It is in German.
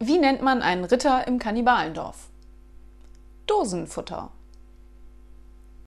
Wie nennt man einen Ritter im Kannibalendorf? Dosenfutter.